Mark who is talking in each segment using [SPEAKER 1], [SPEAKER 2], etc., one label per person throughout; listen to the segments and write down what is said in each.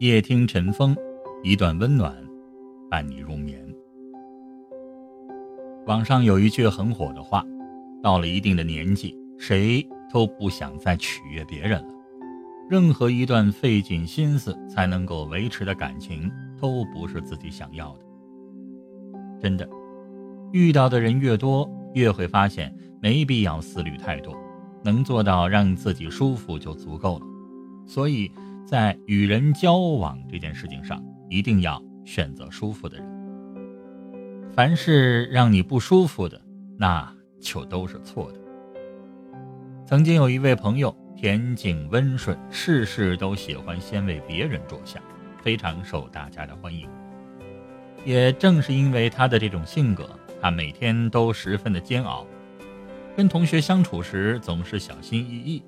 [SPEAKER 1] 夜听晨风，一段温暖，伴你入眠。网上有一句很火的话：“到了一定的年纪，谁都不想再取悦别人了。任何一段费尽心思才能够维持的感情，都不是自己想要的。”真的，遇到的人越多，越会发现没必要思虑太多，能做到让自己舒服就足够了。所以。在与人交往这件事情上，一定要选择舒服的人。凡是让你不舒服的，那就都是错的。曾经有一位朋友，恬静温顺，事事都喜欢先为别人着想，非常受大家的欢迎。也正是因为他的这种性格，他每天都十分的煎熬，跟同学相处时总是小心翼翼。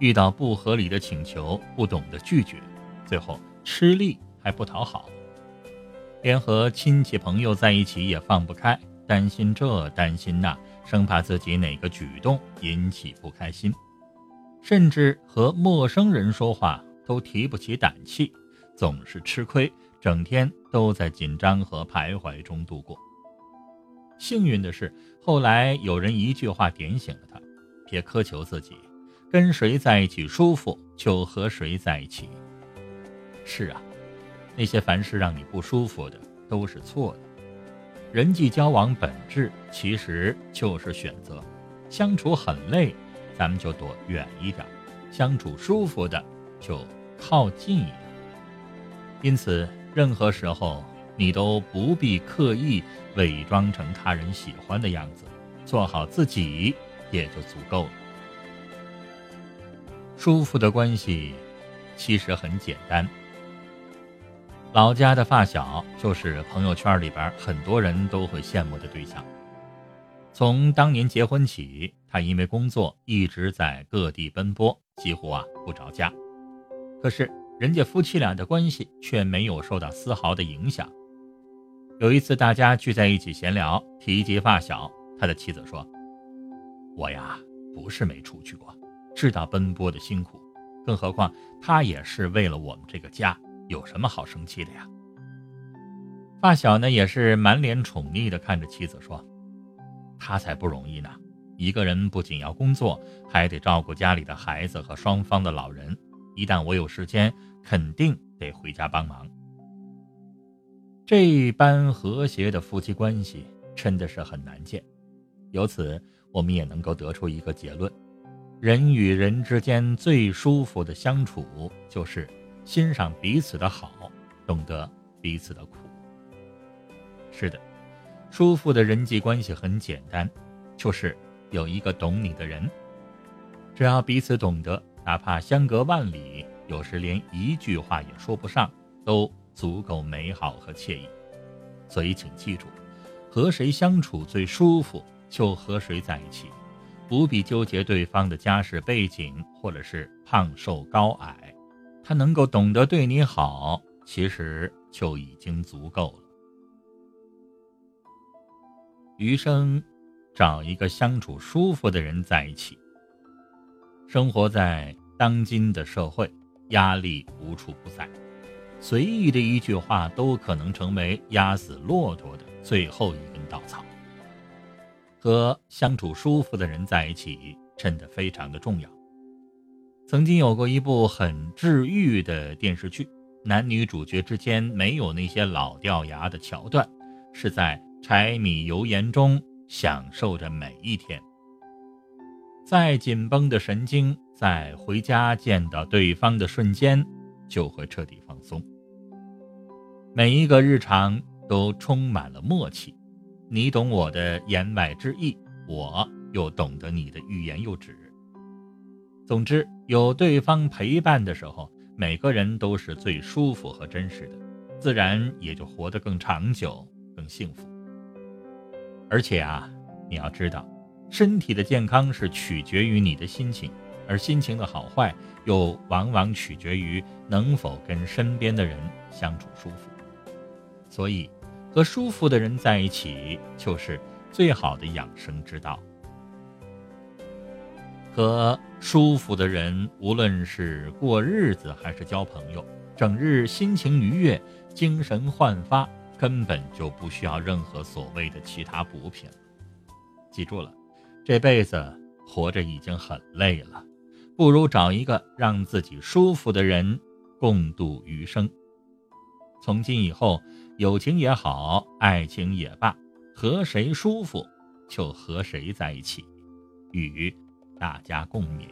[SPEAKER 1] 遇到不合理的请求，不懂得拒绝，最后吃力还不讨好，连和亲戚朋友在一起也放不开，担心这担心那，生怕自己哪个举动引起不开心，甚至和陌生人说话都提不起胆气，总是吃亏，整天都在紧张和徘徊中度过。幸运的是，后来有人一句话点醒了他，别苛求自己。跟谁在一起舒服，就和谁在一起。是啊，那些凡是让你不舒服的，都是错的。人际交往本质其实就是选择，相处很累，咱们就躲远一点；相处舒服的，就靠近一点。因此，任何时候你都不必刻意伪装成他人喜欢的样子，做好自己也就足够了。舒服的关系，其实很简单。老家的发小就是朋友圈里边很多人都会羡慕的对象。从当年结婚起，他因为工作一直在各地奔波，几乎啊不着家。可是人家夫妻俩的关系却没有受到丝毫的影响。有一次大家聚在一起闲聊，提及发小，他的妻子说：“我呀，不是没出去过。”知道奔波的辛苦，更何况他也是为了我们这个家，有什么好生气的呀？发小呢也是满脸宠溺的看着妻子说：“他才不容易呢，一个人不仅要工作，还得照顾家里的孩子和双方的老人。一旦我有时间，肯定得回家帮忙。”这般和谐的夫妻关系真的是很难见。由此，我们也能够得出一个结论。人与人之间最舒服的相处，就是欣赏彼此的好，懂得彼此的苦。是的，舒服的人际关系很简单，就是有一个懂你的人。只要彼此懂得，哪怕相隔万里，有时连一句话也说不上，都足够美好和惬意。所以，请记住，和谁相处最舒服，就和谁在一起。不必纠结对方的家世背景，或者是胖瘦高矮，他能够懂得对你好，其实就已经足够了。余生，找一个相处舒服的人在一起。生活在当今的社会，压力无处不在，随意的一句话都可能成为压死骆驼的最后一根稻草。和相处舒服的人在一起，真的非常的重要。曾经有过一部很治愈的电视剧，男女主角之间没有那些老掉牙的桥段，是在柴米油盐中享受着每一天。再紧绷的神经，在回家见到对方的瞬间，就会彻底放松。每一个日常都充满了默契。你懂我的言外之意，我又懂得你的欲言又止。总之，有对方陪伴的时候，每个人都是最舒服和真实的，自然也就活得更长久、更幸福。而且啊，你要知道，身体的健康是取决于你的心情，而心情的好坏又往往取决于能否跟身边的人相处舒服。所以。和舒服的人在一起，就是最好的养生之道。和舒服的人，无论是过日子还是交朋友，整日心情愉悦，精神焕发，根本就不需要任何所谓的其他补品。记住了，这辈子活着已经很累了，不如找一个让自己舒服的人共度余生。从今以后，友情也好，爱情也罢，和谁舒服就和谁在一起，与大家共勉。